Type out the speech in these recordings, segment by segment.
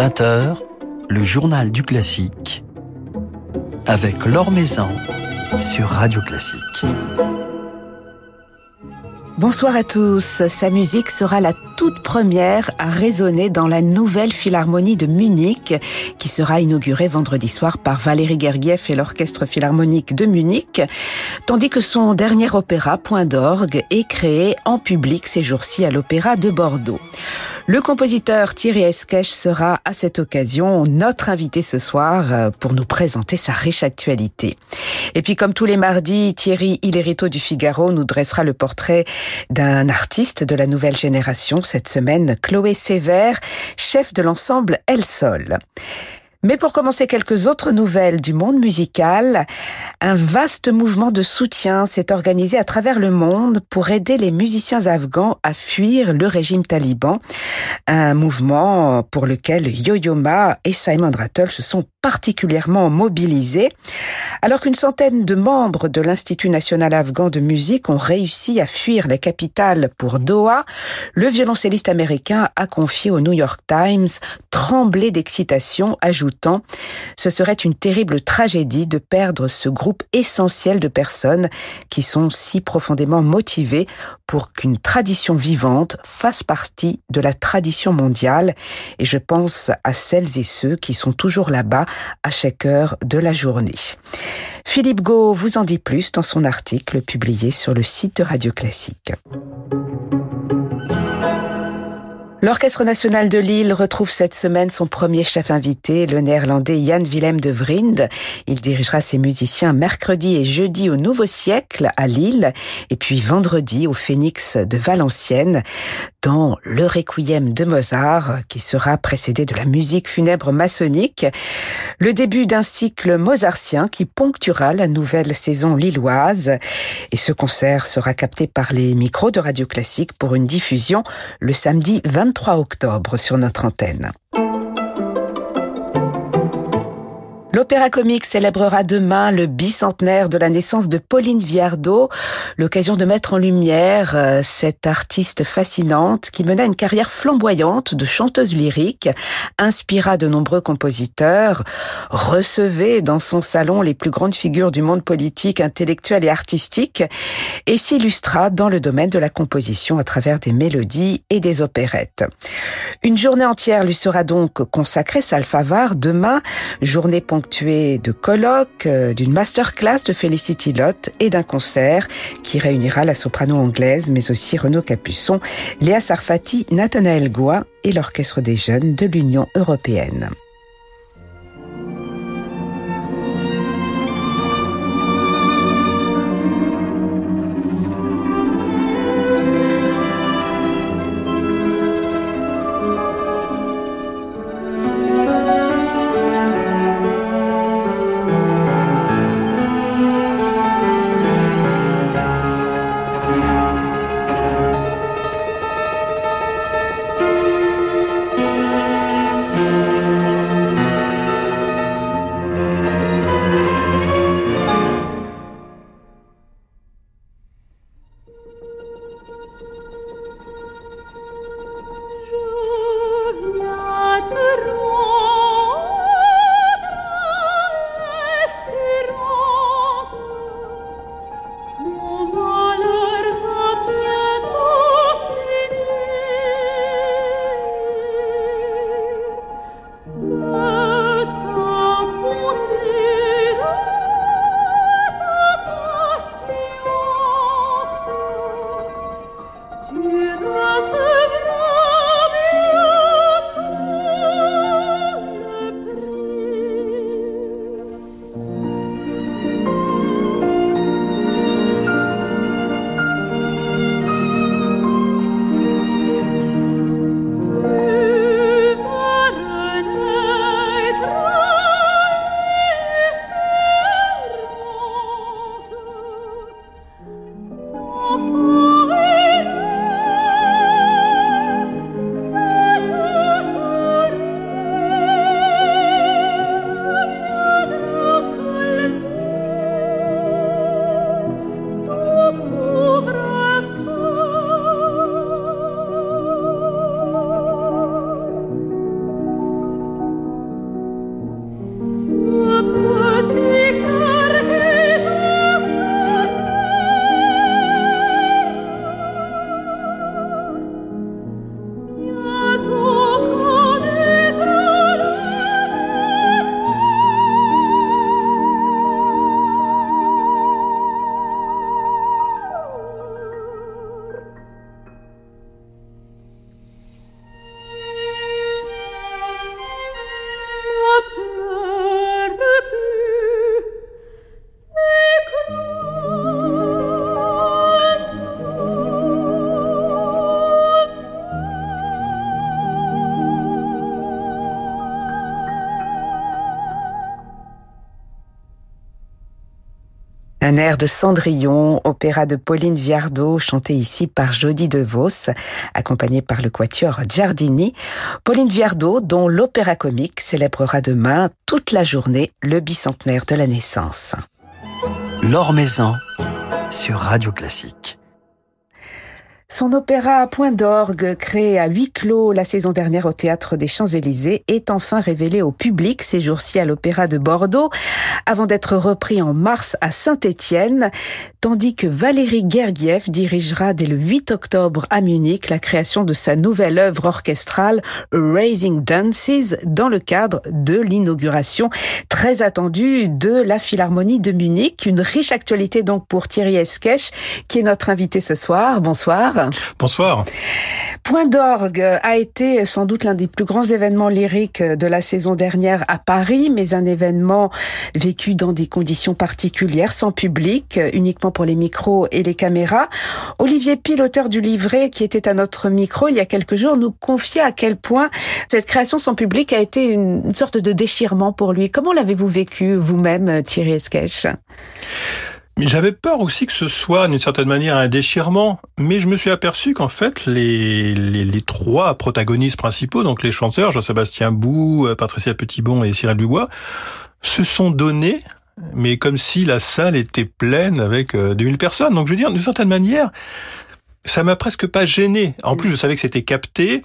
20h, le journal du classique avec Laure Maison sur Radio Classique. Bonsoir à tous. Sa musique sera la toute première à résonner dans la nouvelle philharmonie de Munich, qui sera inaugurée vendredi soir par Valérie Gergiev et l'Orchestre Philharmonique de Munich, tandis que son dernier opéra, Point d'orgue, est créé en public ces jours-ci à l'Opéra de Bordeaux. Le compositeur Thierry Esquèche sera à cette occasion notre invité ce soir euh, pour nous présenter sa riche actualité. Et puis comme tous les mardis, Thierry Hillerito du Figaro nous dressera le portrait d'un artiste de la nouvelle génération cette semaine, Chloé Sévère, chef de l'ensemble El Sol. Mais pour commencer, quelques autres nouvelles du monde musical. Un vaste mouvement de soutien s'est organisé à travers le monde pour aider les musiciens afghans à fuir le régime taliban. Un mouvement pour lequel Yo-Yo Ma et Simon Rattle se sont particulièrement mobilisés. Alors qu'une centaine de membres de l'Institut national afghan de musique ont réussi à fuir la capitale pour Doha, le violoncelliste américain a confié au New York Times trembler d'excitation, Ce serait une terrible tragédie de perdre ce groupe essentiel de personnes qui sont si profondément motivées pour qu'une tradition vivante fasse partie de la tradition mondiale. Et je pense à celles et ceux qui sont toujours là-bas à chaque heure de la journée. Philippe Gau vous en dit plus dans son article publié sur le site de Radio Classique. L'Orchestre national de Lille retrouve cette semaine son premier chef invité, le néerlandais Jan Willem de Vriend. Il dirigera ses musiciens mercredi et jeudi au Nouveau Siècle à Lille et puis vendredi au Phénix de Valenciennes dans le Requiem de Mozart qui sera précédé de la musique funèbre maçonnique. Le début d'un cycle mozartien qui ponctuera la nouvelle saison lilloise et ce concert sera capté par les micros de Radio Classique pour une diffusion le samedi 20 23 octobre sur notre antenne. L'Opéra Comique célébrera demain le bicentenaire de la naissance de Pauline Viardot, l'occasion de mettre en lumière euh, cette artiste fascinante qui mena une carrière flamboyante de chanteuse lyrique, inspira de nombreux compositeurs, recevait dans son salon les plus grandes figures du monde politique, intellectuel et artistique, et s'illustra dans le domaine de la composition à travers des mélodies et des opérettes. Une journée entière lui sera donc consacrée, Salfavar, demain, journée ponctué de colloques, euh, d'une masterclass de Felicity Lott et d'un concert qui réunira la soprano anglaise, mais aussi Renaud Capuçon, Léa Sarfati, Nathanaël Goua et l'Orchestre des Jeunes de l'Union européenne. beautiful. Un air de Cendrillon, opéra de Pauline Viardot, chanté ici par Jody DeVos, accompagné par le quatuor Giardini. Pauline Viardot, dont l'opéra comique célébrera demain toute la journée le bicentenaire de la naissance. L'Or Maison sur Radio Classique. Son opéra Point d'orgue, créé à huis clos la saison dernière au théâtre des Champs-Élysées, est enfin révélé au public ces jours-ci à l'Opéra de Bordeaux, avant d'être repris en mars à Saint-Étienne, tandis que Valérie Gergiev dirigera dès le 8 octobre à Munich la création de sa nouvelle œuvre orchestrale Raising Dances dans le cadre de l'inauguration très attendue de la Philharmonie de Munich. Une riche actualité donc pour Thierry Esquèche, qui est notre invité ce soir. Bonsoir. Bonsoir. Point d'orgue a été sans doute l'un des plus grands événements lyriques de la saison dernière à Paris, mais un événement vécu dans des conditions particulières, sans public, uniquement pour les micros et les caméras. Olivier Pille, auteur du livret qui était à notre micro il y a quelques jours, nous confiait à quel point cette création sans public a été une sorte de déchirement pour lui. Comment l'avez-vous vécu vous-même, Thierry Esquèche? J'avais peur aussi que ce soit d'une certaine manière un déchirement, mais je me suis aperçu qu'en fait les, les, les, trois protagonistes principaux, donc les chanteurs, Jean-Sébastien Bou, Patricia Petitbon et Cyril Dubois, se sont donnés, mais comme si la salle était pleine avec 2000 personnes. Donc je veux dire, d'une certaine manière, ça m'a presque pas gêné. En plus, je savais que c'était capté.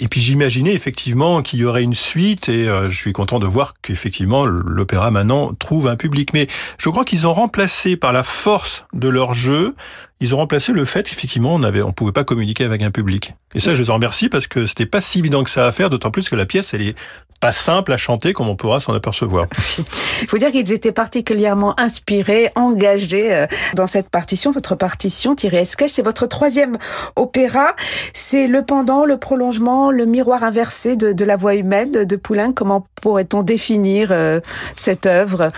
Et puis j'imaginais effectivement qu'il y aurait une suite et euh, je suis content de voir qu'effectivement l'opéra maintenant trouve un public. Mais je crois qu'ils ont remplacé par la force de leur jeu, ils ont remplacé le fait qu'effectivement on avait, on pouvait pas communiquer avec un public. Et ça, je les en remercie parce que c'était pas si évident que ça à faire, d'autant plus que la pièce, elle est pas simple à chanter comme on pourra s'en apercevoir. Il faut dire qu'ils étaient particulièrement inspirés, engagés euh, dans cette partition. Votre partition, Thierry Esquèche, c'est votre troisième opéra. C'est le pendant, le prolongement, le miroir inversé de, de la voix humaine de Poulain. Comment pourrait-on définir euh, cette œuvre?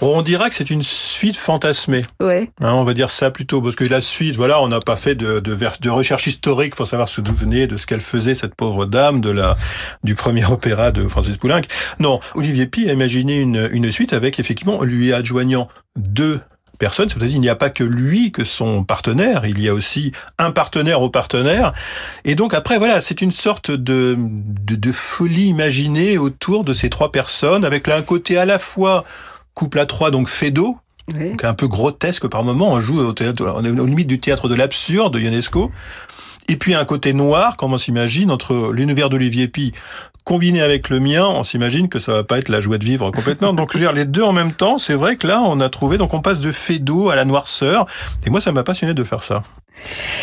On dira que c'est une suite fantasmée. Ouais. Hein, on va dire ça plutôt, parce que la suite, voilà, on n'a pas fait de, de, de, recherche historique pour savoir ce d'où venait, de ce qu'elle faisait, cette pauvre dame, de la, du premier opéra de Francis Poulenc. Non, Olivier Pi a imaginé une, une suite avec, effectivement, lui adjoignant deux personnes. C'est-à-dire il n'y a pas que lui, que son partenaire, il y a aussi un partenaire au partenaire. Et donc après, voilà, c'est une sorte de, de, de folie imaginée autour de ces trois personnes, avec là un côté à la fois couple à trois, donc Fedo, oui. donc un peu grotesque par moment. On joue au théâtre, on est aux limites du théâtre de l'absurde de Ionesco. Et puis un côté noir, comme on s'imagine, entre l'univers d'Olivier Pi combiné avec le mien, on s'imagine que ça va pas être la joie de vivre complètement. Donc je veux dire, les deux en même temps, c'est vrai que là, on a trouvé, donc on passe de Fedo à la noirceur. Et moi, ça m'a passionné de faire ça.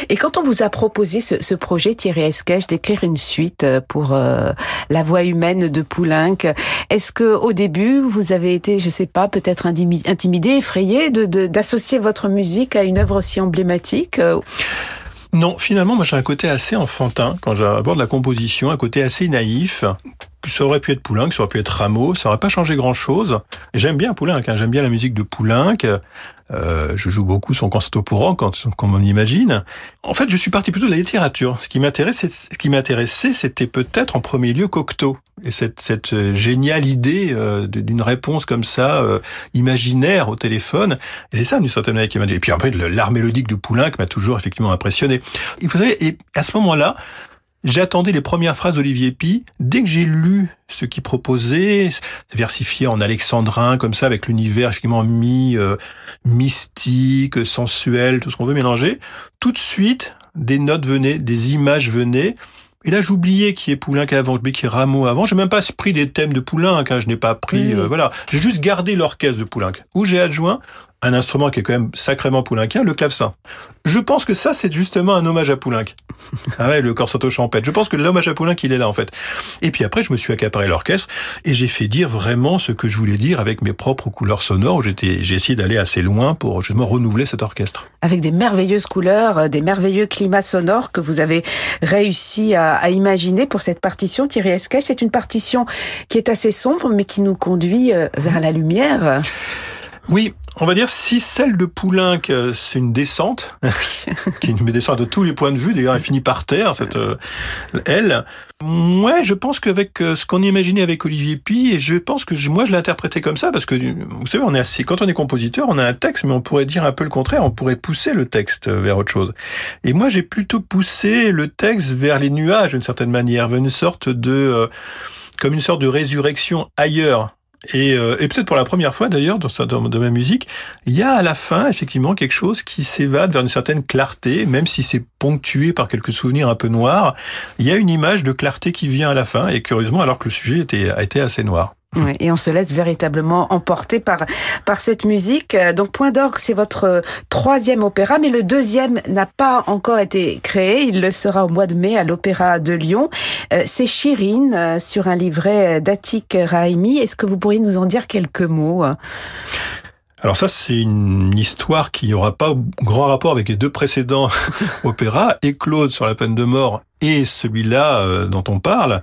Et quand on vous a proposé ce, projet, Thierry Esquèche, d'écrire une suite pour euh, la voix humaine de Poulenc, est-ce que au début vous avez été, je sais pas, peut-être intimidé, effrayé d'associer de, votre musique à une œuvre aussi emblématique non, finalement, moi j'ai un côté assez enfantin quand j'aborde la composition, un côté assez naïf. Ça aurait pu être Poulenc, ça aurait pu être Rameau, ça aurait pas changé grand-chose. J'aime bien Poulenc, hein, j'aime bien la musique de Poulenc. Euh, je joue beaucoup son concerto pour rock, comme on imagine. En fait, je suis parti plutôt de la littérature. Ce qui m'intéressait, ce qui m'intéressait, c'était peut-être en premier lieu Cocteau et cette, cette géniale idée euh, d'une réponse comme ça, euh, imaginaire au téléphone. Et c'est ça, d'une certaine manière, qui m'a dit. Et puis après, l'art mélodique de Poulenc m'a toujours effectivement impressionné. Il faut savoir, et à ce moment-là, J'attendais les premières phrases d'Olivier Pi. Dès que j'ai lu ce qu'il proposait, versifié en alexandrin, comme ça, avec l'univers effectivement mi euh, mystique, sensuel, tout ce qu'on veut mélanger, tout de suite, des notes venaient, des images venaient. Et là, j'oubliais qui est Poulenc avant, j'oubliais qui est Rameau avant. J'ai même pas pris des thèmes de Poulenc, hein, je n'ai pas pris, euh, voilà. J'ai juste gardé l'orchestre de Poulenc, où j'ai adjoint un instrument qui est quand même sacrément poulincien, le clavecin. Je pense que ça, c'est justement un hommage à Poulenc. ah ouais, le corsato champêtre. Je pense que l'hommage à Poulenc, il est là, en fait. Et puis après, je me suis accaparé l'orchestre et j'ai fait dire vraiment ce que je voulais dire avec mes propres couleurs sonores. J'étais, j'ai essayé d'aller assez loin pour justement renouveler cet orchestre. Avec des merveilleuses couleurs, euh, des merveilleux climats sonores que vous avez réussi à, à imaginer pour cette partition, Thierry Esquèche. C'est une partition qui est assez sombre, mais qui nous conduit euh, vers la lumière. Oui, on va dire si celle de Poulenc, c'est une descente, qui est une descente de tous les points de vue, d'ailleurs elle finit par terre, cette euh, elle. Ouais, je pense qu'avec euh, ce qu'on imaginait avec Olivier Pi, et je pense que moi je l'ai interprété comme ça, parce que vous savez, on est assez, quand on est compositeur, on a un texte, mais on pourrait dire un peu le contraire, on pourrait pousser le texte vers autre chose. Et moi j'ai plutôt poussé le texte vers les nuages d'une certaine manière, vers une sorte de... Euh, comme une sorte de résurrection ailleurs et, euh, et peut-être pour la première fois d'ailleurs dans, dans, dans ma musique, il y a à la fin effectivement quelque chose qui s'évade vers une certaine clarté, même si c'est ponctué par quelques souvenirs un peu noirs. Il y a une image de clarté qui vient à la fin, et curieusement alors que le sujet était, a été assez noir. Ouais, et on se laisse véritablement emporter par par cette musique. Donc Point d'orgue, c'est votre troisième opéra, mais le deuxième n'a pas encore été créé. Il le sera au mois de mai à l'Opéra de Lyon. Euh, c'est Chirine euh, sur un livret d'Atik Raimi. Est-ce que vous pourriez nous en dire quelques mots alors ça, c'est une histoire qui n'aura pas grand rapport avec les deux précédents opéras, et Claude sur la peine de mort et celui-là euh, dont on parle.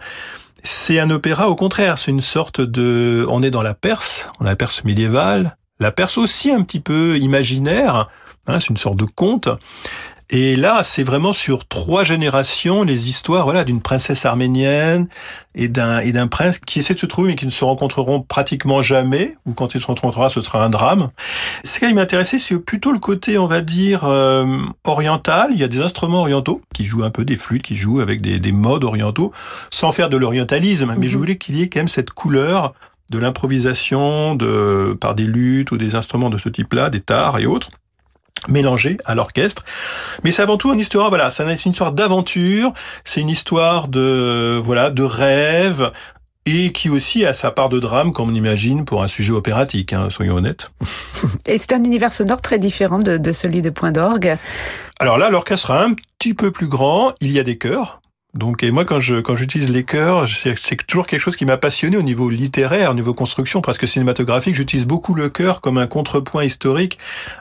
C'est un opéra au contraire, c'est une sorte de... On est dans la Perse, on a la Perse médiévale, la Perse aussi un petit peu imaginaire, hein, c'est une sorte de conte. Et là, c'est vraiment sur trois générations les histoires, voilà, d'une princesse arménienne et d'un et d'un prince qui essaie de se trouver mais qui ne se rencontreront pratiquement jamais, ou quand ils se rencontreront, ce sera un drame. Ce qui m'intéressait, c'est plutôt le côté, on va dire, euh, oriental. Il y a des instruments orientaux qui jouent un peu des flûtes, qui jouent avec des, des modes orientaux, sans faire de l'orientalisme. Mais je mhm. voulais qu'il y ait quand même cette couleur de l'improvisation de par des luttes ou des instruments de ce type-là, des tares et autres mélangé à l'orchestre. Mais c'est avant tout une histoire, voilà, c'est une histoire d'aventure, c'est une histoire de, voilà, de rêve, et qui aussi a sa part de drame, comme on imagine, pour un sujet opératique, hein, soyons honnêtes. Et c'est un univers sonore très différent de, de celui de Point d'orgue. Alors là, l'orchestre est un petit peu plus grand, il y a des chœurs, donc, et moi, quand je quand j'utilise les chœurs, c'est toujours quelque chose qui m'a passionné au niveau littéraire, au niveau construction, presque cinématographique. J'utilise beaucoup le chœur comme un contrepoint historique.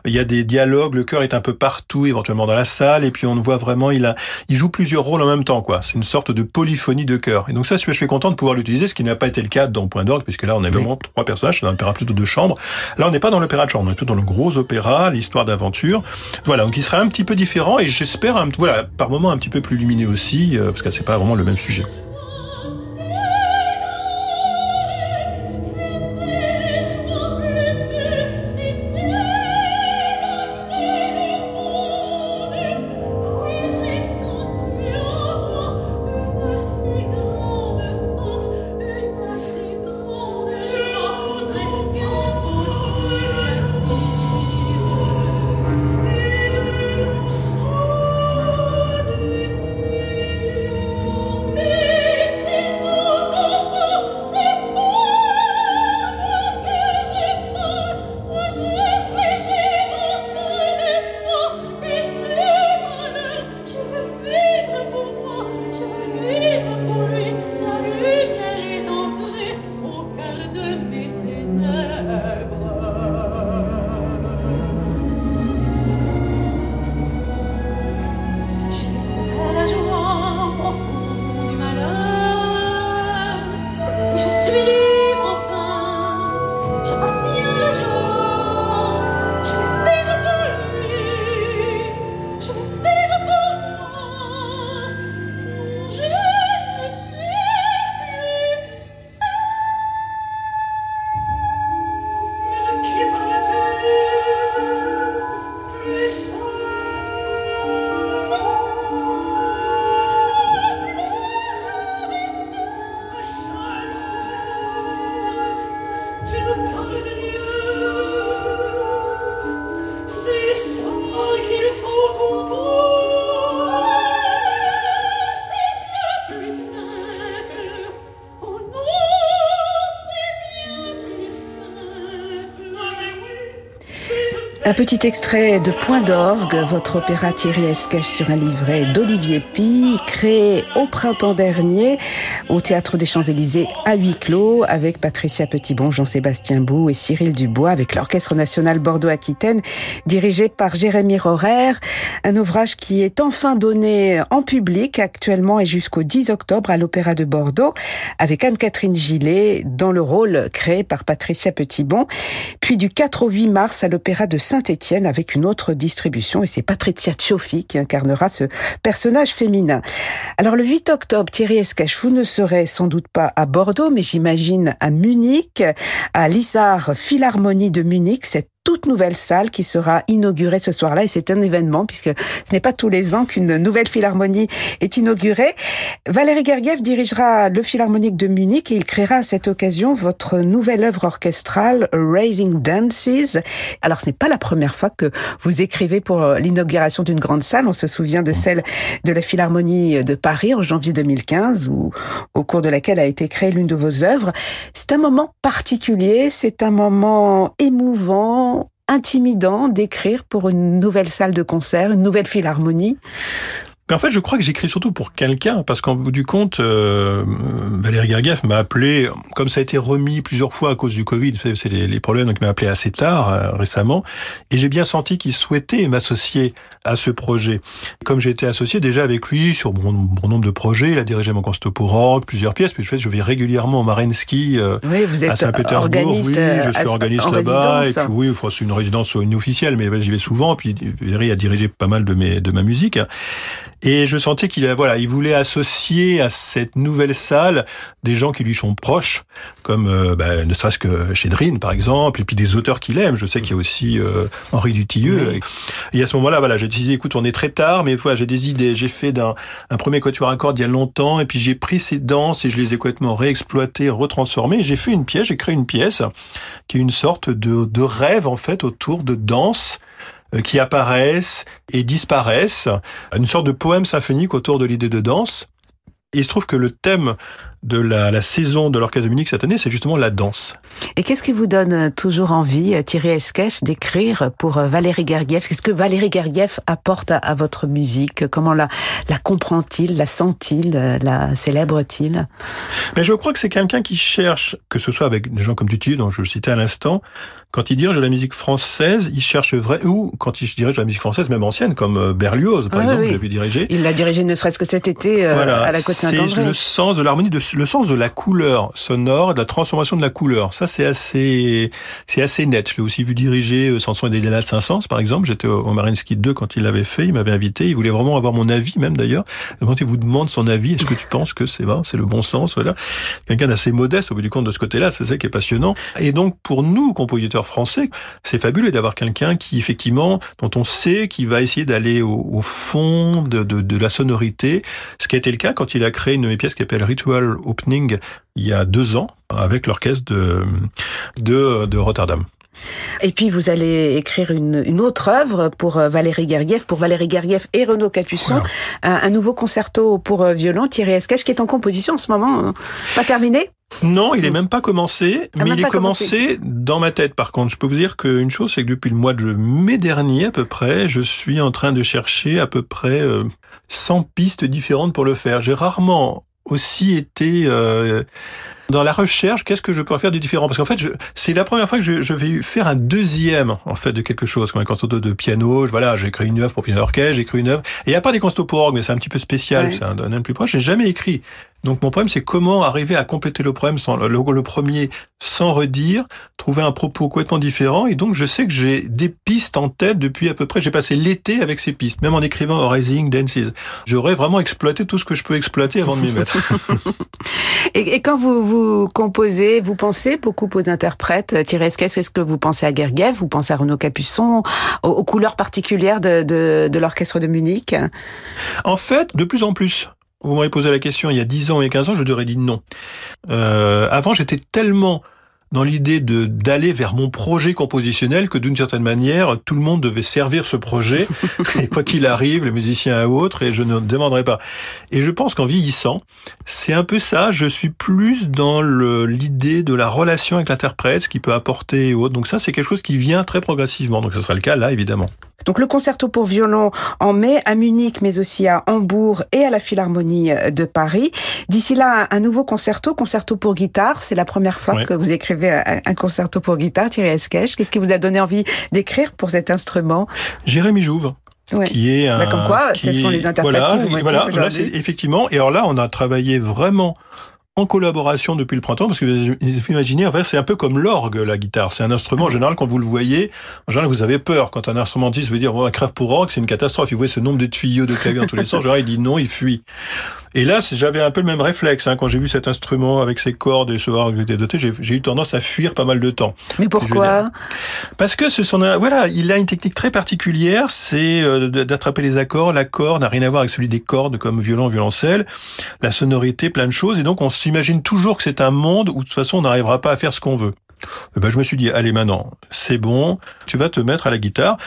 Il y a des dialogues, le chœur est un peu partout, éventuellement dans la salle, et puis on voit vraiment, il a, il joue plusieurs rôles en même temps, quoi. C'est une sorte de polyphonie de chœur. Et donc ça, je suis content de pouvoir l'utiliser, ce qui n'a pas été le cas dans Point d'orgue, puisque là, on a vraiment trois personnages, c'est un opéra plutôt de chambre. Là, on n'est pas dans l'opéra de chambre, on est tout dans le gros opéra, l'histoire d'aventure. Voilà, donc il sera un petit peu différent, et j'espère, voilà, par moments un petit peu plus lumineux aussi. Euh, parce que c'est pas vraiment le même sujet. Un petit extrait de Point d'orgue, votre opéra Thierry Esquèche sur un livret d'Olivier Pi, créé au printemps dernier au Théâtre des Champs-Élysées à huis clos avec Patricia Petitbon, Jean-Sébastien Bou et Cyril Dubois avec l'Orchestre National Bordeaux-Aquitaine dirigé par Jérémy Rorer. Un ouvrage qui est enfin donné en public actuellement et jusqu'au 10 octobre à l'Opéra de Bordeaux avec Anne-Catherine Gillet dans le rôle créé par Patricia Petitbon. Puis du 4 au 8 mars à l'Opéra de Saint-Étienne avec une autre distribution et c'est Patricia Cioffi qui incarnera ce personnage féminin. Alors le 8 octobre, Thierry Escache, vous ne serez sans doute pas à Bordeaux, mais j'imagine à Munich, à l'Isar Philharmonie de Munich, cette toute nouvelle salle qui sera inaugurée ce soir-là et c'est un événement puisque ce n'est pas tous les ans qu'une nouvelle philharmonie est inaugurée. Valérie Gergiev dirigera le Philharmonique de Munich et il créera à cette occasion votre nouvelle œuvre orchestrale Raising Dances. Alors ce n'est pas la première fois que vous écrivez pour l'inauguration d'une grande salle. On se souvient de celle de la Philharmonie de Paris en janvier 2015 où, au cours de laquelle a été créée l'une de vos œuvres. C'est un moment particulier, c'est un moment émouvant, intimidant d'écrire pour une nouvelle salle de concert, une nouvelle philharmonie mais en fait, je crois que j'écris surtout pour quelqu'un, parce qu'en bout du compte, euh, Valérie Gergiev m'a appelé, comme ça a été remis plusieurs fois à cause du Covid, c'est les, les, problèmes, donc il m'a appelé assez tard, euh, récemment, et j'ai bien senti qu'il souhaitait m'associer à ce projet. Comme j'ai été associé déjà avec lui sur bon, nombre de projets, il a dirigé mon concerto pour rock, plusieurs pièces, puis je, fais, je vais régulièrement au Marinsky euh, oui, vous êtes à Saint-Pétersbourg. Oui, je suis euh, organiste là-bas, et puis oui, c'est une résidence inofficielle, mais j'y vais souvent, puis Valérie a dirigé pas mal de, mes, de ma musique. Et je sentais qu'il voilà, il voulait associer à cette nouvelle salle des gens qui lui sont proches, comme euh, bah, ne serait-ce que Chédrine par exemple, et puis des auteurs qu'il aime. Je sais qu'il y a aussi euh, Henri Dutilleux. Et à ce moment-là, voilà, j'ai dit écoute, on est très tard, mais voilà, j'ai des idées. J'ai fait d'un un premier quatuor à cordes il y a longtemps, et puis j'ai pris ces danses et je les ai complètement réexploitées, retransformées. J'ai fait une pièce, j'ai créé une pièce qui est une sorte de, de rêve en fait autour de danse euh, qui apparaissent et disparaissent, une sorte de poème symphonique autour de l'idée de danse. Et il se trouve que le thème de la, la saison de l'Orchestre de Munich cette année, c'est justement la danse. Et qu'est-ce qui vous donne euh, toujours envie, euh, Thierry Esquèche, d'écrire pour Valérie Gergiev? Qu'est-ce que Valérie Gergiev apporte à, à votre musique? Comment la, la comprend-il, la sent-il, la célèbre-t-il? Mais je crois que c'est quelqu'un qui cherche, que ce soit avec des gens comme Duty, dont je le citais à l'instant, quand il dirige la musique française, il cherche vrai, ou quand il dirige la musique française, même ancienne, comme Berlioz, par Ah, exemple, oui. j'ai vu diriger. Il l'a dirigé ne serait-ce que cet été euh, Voilà, à la Côte c'est le sens de l'harmonie, de, le sens de la couleur sonore, de la transformation de la couleur. Ça, c'est assez, c'est assez net. Je l'ai aussi vu diriger euh, Samson et Delilah de Saint-Saëns, par exemple. J'étais au, Marinsky 2 quand il l'avait fait. Il m'avait invité. Il voulait vraiment avoir mon avis, même d'ailleurs. Quand il vous demande son avis, est-ce que tu penses que c'est vrai, c'est le bon sens, voilà. Quelqu'un d'assez modeste au bout du compte de ce côté-là. C'est ça qui est passionnant. Et donc, pour nous, compositeurs français, c'est fabuleux d'avoir quelqu'un qui, effectivement, dont on sait qu'il va essayer d'aller au, au fond de, de, de, la sonorité, ce qui a été le cas quand il a créé une de mes pièces qui s'appelle Ritual Opening il y a deux ans avec l'orchestre de, de, de Rotterdam. Et puis vous allez écrire une, une autre œuvre pour euh, Valérie Gergiev, pour Valérie Gergiev et Renaud Capuçon, Voilà. un, un nouveau concerto pour euh, violon, Thierry Esquèche, qui est en composition en ce moment, hein. pas terminé? Non, il est même pas commencé, Ah, mais il est pas commencé dans ma tête. Par contre, je peux vous dire qu'une chose, c'est que depuis le mois de mai dernier, à peu près, je suis en train de chercher à peu près euh, 100 pistes différentes pour le faire. J'ai rarement aussi été euh, dans la recherche, qu'est-ce que je peux faire de différent? Parce qu'en fait, c'est la première fois que je, je vais faire un deuxième en fait de quelque chose, comme un concerto de piano. Je- Voilà, j'ai écrit une œuvre pour piano orchestre, j'ai écrit une œuvre. Et a pas des concertos pour orgue, mais c'est un petit peu spécial, c'est un domaine plus proche. J'ai jamais écrit. Donc mon problème, c'est comment arriver à compléter le problème sans le, le premier sans redire, trouver un propos complètement différent. Et donc je sais que j'ai des pistes en tête depuis à peu près. J'ai passé l'été avec ces pistes, même en écrivant Rising Dances. J'aurais vraiment exploité tout ce que je peux exploiter avant de m'y mettre. et, et quand vous, vous composez, vous pensez beaucoup aux interprètes, euh, Thierry Esquèche, est-ce que vous pensez à Gergiev, vous pensez à Renaud Capuçon, aux, aux couleurs particulières de, de, de l'orchestre de Munich? En fait, de plus en plus. Vous m'auriez posé la question il y a 10 ans et 15 ans, je t'aurais dit non. Euh, avant, j'étais tellement dans l'idée de d'aller vers mon projet compositionnel que d'une certaine manière tout le monde devait servir ce projet et quoi qu'il arrive, les musiciens à autres et je ne demanderai pas. Et je pense qu'en vieillissant, c'est un peu ça. Je suis plus dans l'idée de la relation avec l'interprète, ce qu'il peut apporter et autres. Donc ça, c'est quelque chose qui vient très progressivement. Donc ce sera le cas là, évidemment. Donc le concerto pour violon en mai à Munich, mais aussi à Hambourg et à la Philharmonie de Paris. D'ici là, un nouveau concerto, concerto pour guitare. C'est la première fois que vous écrivez un concerto pour guitare, Thierry Esquèche. Qu'est-ce qui vous a donné envie d'écrire pour cet instrument? Jérémy Jouve. Qui est un, comme quoi, ce sont les interprètes voilà, qui vous voilà, effectivement. Et alors là, on a travaillé vraiment en collaboration depuis le printemps, parce que vous imaginez, en fait, c'est un peu comme l'orgue, la guitare. C'est un instrument, en général, quand vous le voyez, en général, vous avez peur. Quand un instrumentiste veut dire, bon, un crève pour orgue, c'est une catastrophe. Il voit ce nombre de tuyaux de clavier dans tous les sens. En général, il dit non, il fuit. Et là, j'avais un peu le même réflexe. Hein. Quand j'ai vu cet instrument avec ses cordes et ce orgue qui était doté, j'ai eu tendance à fuir pas mal de temps. Mais pourquoi Parce que ce sont, voilà, il a une technique très particulière, c'est euh, d'attraper les accords. L'accord n'a rien à voir avec celui des cordes comme violon, violoncelle. La sonorité, plein de choses. Et donc, on s'imagine toujours que c'est un monde où de toute façon, on n'arrivera pas à faire ce qu'on veut. Eh ben, je me suis dit, allez maintenant, c'est bon, tu vas te mettre à la guitare.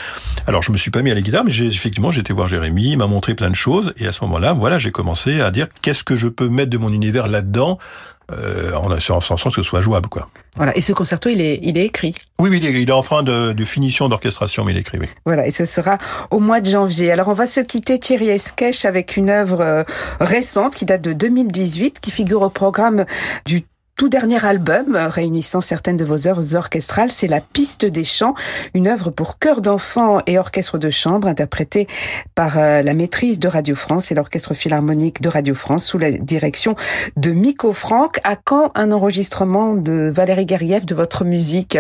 Alors, je me suis pas mis à la guitare, mais j'ai, effectivement, été voir Jérémy, il m'a montré plein de choses, et à ce moment-là, voilà, j'ai commencé à dire qu'est-ce que je peux mettre de mon univers là-dedans, euh, en, en sens que ce soit jouable, quoi. Voilà. Et ce concerto, il est, il est écrit. Oui, oui, il est, il est en fin de, de finition d'orchestration, mais il est écrit, oui. Voilà. Et ce sera au mois de janvier. Alors, on va se quitter Thierry Esquèche avec une œuvre euh, récente qui date de 2018, qui figure au programme du tout dernier album réunissant certaines de vos œuvres orchestrales, c'est La Piste des Chants, une œuvre pour chœur d'enfants et orchestre de chambre interprétée par euh, la maîtrise de Radio France et l'orchestre philharmonique de Radio France sous la direction de Miko Franck. À quand un enregistrement de Valérie Gergiev de votre musique?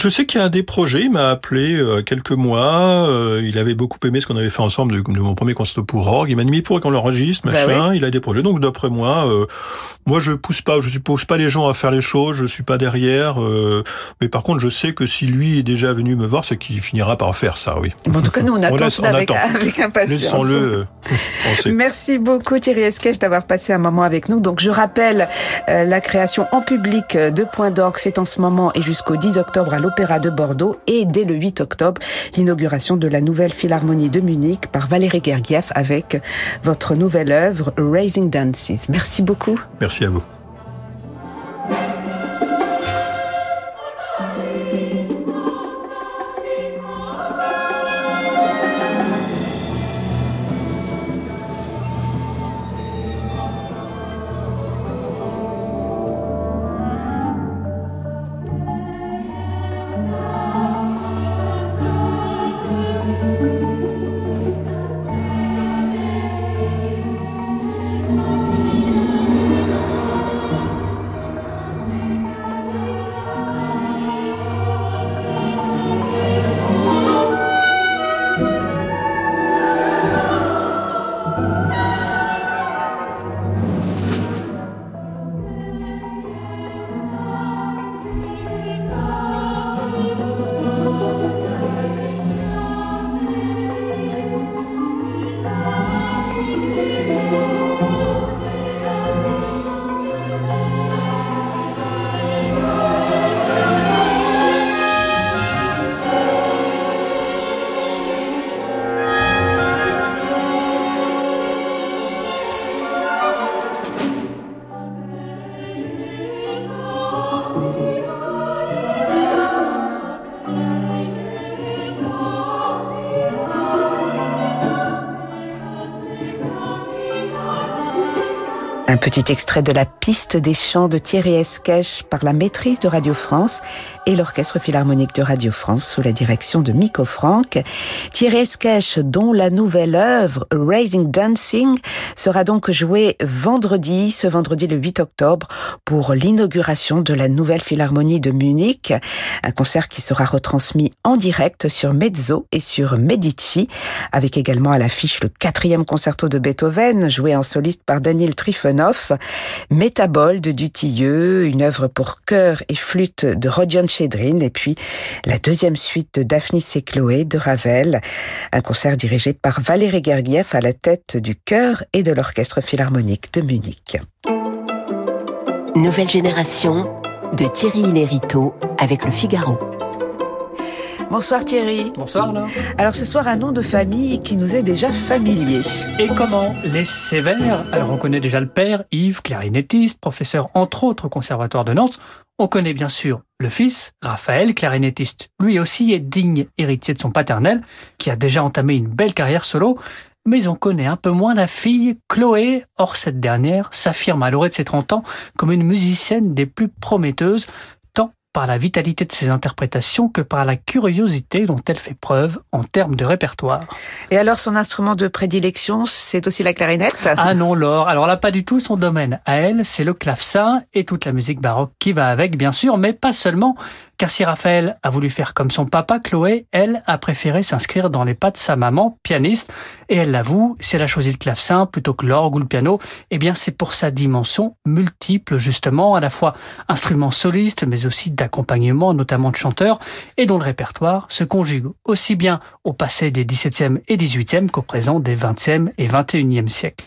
Je sais qu'il y a des projets. Il m'a appelé euh, quelques mois. Euh, il avait beaucoup aimé ce qu'on avait fait ensemble de, mon premier concerto pour orgue. Il m'a dit mais pour qu'on l'enregistre, bah machin. Il a des projets. Donc d'après moi, euh, moi je pousse pas, je suppose pas les gens à faire les choses. Je suis pas derrière. mais par contre, je sais que si lui est déjà venu me voir, c'est qu'il finira par faire ça, oui. en tout cas, nous on attend on avec, avec, impatience. Laissons-le. Merci beaucoup Thierry Esquèche d'avoir passé un moment avec nous. Donc je rappelle la création en public de Point d'orgue, c'est en ce moment et jusqu'au 10 octobre à l'Opéra de Bordeaux et dès le 8 octobre, l'inauguration de la nouvelle Philharmonie de Munich par Valérie Gergiev avec votre nouvelle œuvre Raising Dances. Merci beaucoup. Merci à vous. Petit extrait de la piste des chants de Thierry Esquèche par la maîtrise de Radio France et l'Orchestre Philharmonique de Radio France sous la direction de Miko Franck. Thierry Esquèche, dont la nouvelle œuvre Raising Dancing sera donc jouée vendredi, ce vendredi le 8 octobre, pour l'inauguration de la nouvelle Philharmonie de Munich. Un concert qui sera retransmis en direct sur Mezzo et sur Medici, avec également à l'affiche le quatrième concerto de Beethoven, joué en soliste par Daniel Trifonov Métabole de Dutilleux, une œuvre pour chœur et flûte de Rodion Chedrin, et puis la deuxième suite de Daphnis et Chloé de Ravel, un concert dirigé par Valérie Gergiev à la tête du chœur et de l'orchestre philharmonique de Munich. Nouvelle génération, de Thierry Lériteau avec le Figaro. Bonsoir Thierry. Bonsoir Laure. Alors ce soir un nom de famille qui nous est déjà familier. Et comment Les Sévères? Alors on connaît déjà le père, Yves, clarinettiste, professeur entre autres au Conservatoire de Nantes. On connaît bien sûr le fils, Raphaël, clarinettiste. Lui aussi est digne héritier de son paternel, qui a déjà entamé une belle carrière solo. Mais on connaît un peu moins la fille, Chloé. Or, cette dernière s'affirme à l'orée de ses 30 ans comme une musicienne des plus prometteuses par la vitalité de ses interprétations que par la curiosité dont elle fait preuve en termes de répertoire. Et alors son instrument de prédilection, c'est aussi la clarinette? Ah non, Laure, alors là pas du tout son domaine. À elle, c'est le clavecin et toute la musique baroque qui va avec, bien sûr, mais pas seulement. Car si Raphaël a voulu faire comme son papa, Chloé, elle, a préféré s'inscrire dans les pas de sa maman, pianiste, et elle l'avoue, si elle a choisi le clavecin plutôt que l'orgue ou le piano, eh bien c'est pour sa dimension multiple, justement, à la fois instrument soliste, mais aussi d'accompagnement, notamment de chanteurs, et dont le répertoire se conjugue aussi bien au passé des 17e et 18e qu'au présent des 20e et 21e siècles.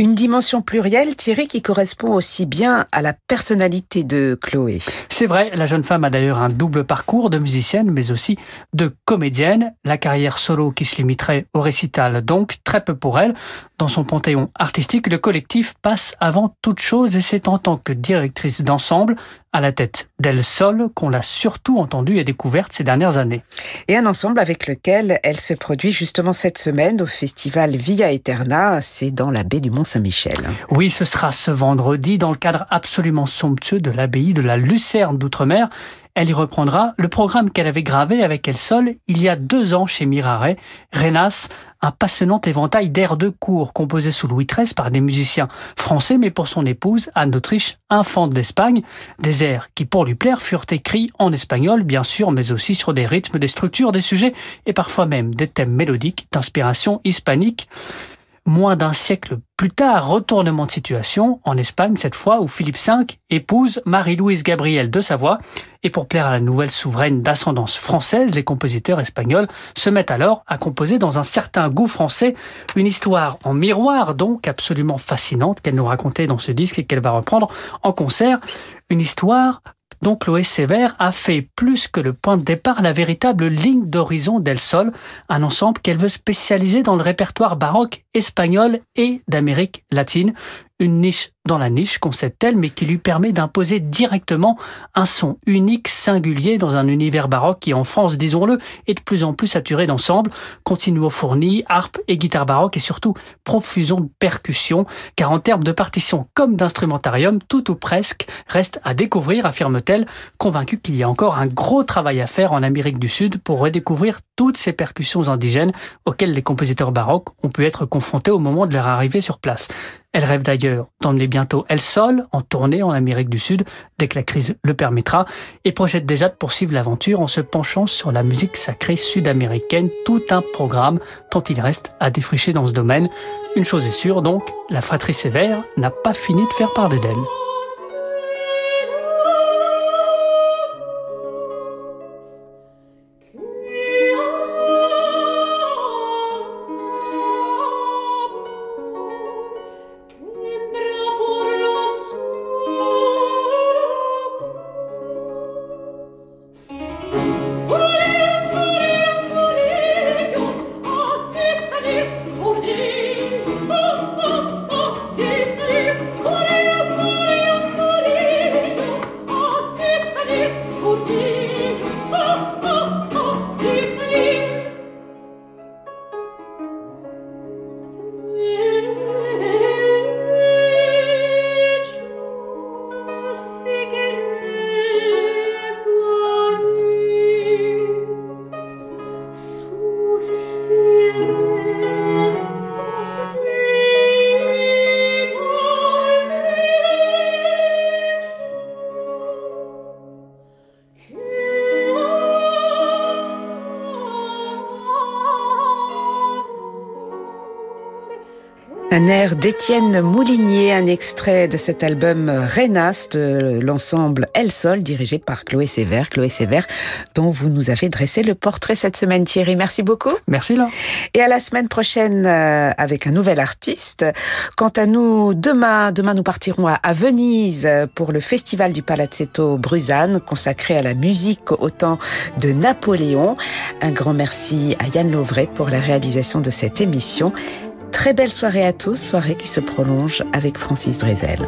Une dimension plurielle, Thierry, qui correspond aussi bien à la personnalité de Chloé. C'est vrai, la jeune femme a d'ailleurs un double parcours de musicienne, mais aussi de comédienne. La carrière solo qui se limiterait au récital, donc très peu pour elle. Dans son panthéon artistique, le collectif passe avant toute chose et c'est en tant que directrice d'ensemble, à la tête d'El Sol, qu'on l'a surtout entendue et découverte ces dernières années. Et un ensemble avec lequel elle se produit justement cette semaine au festival Via Eterna, c'est dans la baie du Mont-Saint-Michel. Oui, ce sera ce vendredi dans le cadre absolument somptueux de l'abbaye de la Lucerne d'Outre-mer. Elle y reprendra le programme qu'elle avait gravé avec El Sol il y a deux ans chez Mirare, Renas, un passionnant éventail d'airs de cour composé sous Louis XIII par des musiciens français, mais pour son épouse, Anne d'Autriche, infante d'Espagne, des airs qui, pour lui plaire, furent écrits en espagnol, bien sûr, mais aussi sur des rythmes, des structures, des sujets et parfois même des thèmes mélodiques d'inspiration hispanique. Moins d'un siècle plus tard, retournement de situation en Espagne cette fois où Philippe V épouse Marie-Louise Gabrielle de Savoie. Et pour plaire à la nouvelle souveraine d'ascendance française, les compositeurs espagnols se mettent alors à composer dans un certain goût français une histoire en miroir donc absolument fascinante qu'elle nous racontait dans ce disque et qu'elle va reprendre en concert, une histoire dont Chloé Sévère a fait plus que le point de départ la véritable ligne d'horizon d'El Sol, un ensemble qu'elle veut spécialiser dans le répertoire baroque espagnol et d'Amérique latine, une niche dans la niche, concède-t-elle, mais qui lui permet d'imposer directement un son unique, singulier dans un univers baroque qui, en France, disons-le, est de plus en plus saturé d'ensemble, continuo fourni, harpe et guitare baroque et surtout profusion de percussions, car en termes de partition comme d'instrumentarium, tout ou presque reste à découvrir, affirme-t-elle, convaincue qu'il y a encore un gros travail à faire en Amérique du Sud pour redécouvrir toutes ces percussions indigènes auxquelles les compositeurs baroques ont pu être confrontés au moment de leur arrivée sur place. Elle rêve d'ailleurs d'emmener bientôt El Sol en tournée en Amérique du Sud dès que la crise le permettra et projette déjà de poursuivre l'aventure en se penchant sur la musique sacrée sud-américaine, tout un programme dont il reste à défricher dans ce domaine. Une chose est sûre donc, la fratrie sévère n'a pas fini de faire parler d'elle. Un air d'Étienne Moulinier, un extrait de cet album Renas de l'ensemble El Sol dirigé par Chloé Sévère. Chloé Sévère dont vous nous avez dressé le portrait cette semaine Thierry. Merci beaucoup. Merci Laure. Et à la semaine prochaine euh, avec un nouvel artiste. Quant à nous, demain, demain nous partirons à, Venise pour le festival du Palazzetto Bruzane consacré à la musique au temps de Napoléon. Un grand merci à Yann Lovray pour la réalisation de cette émission. Très belle soirée à tous, soirée qui se prolonge avec Francis Drezel.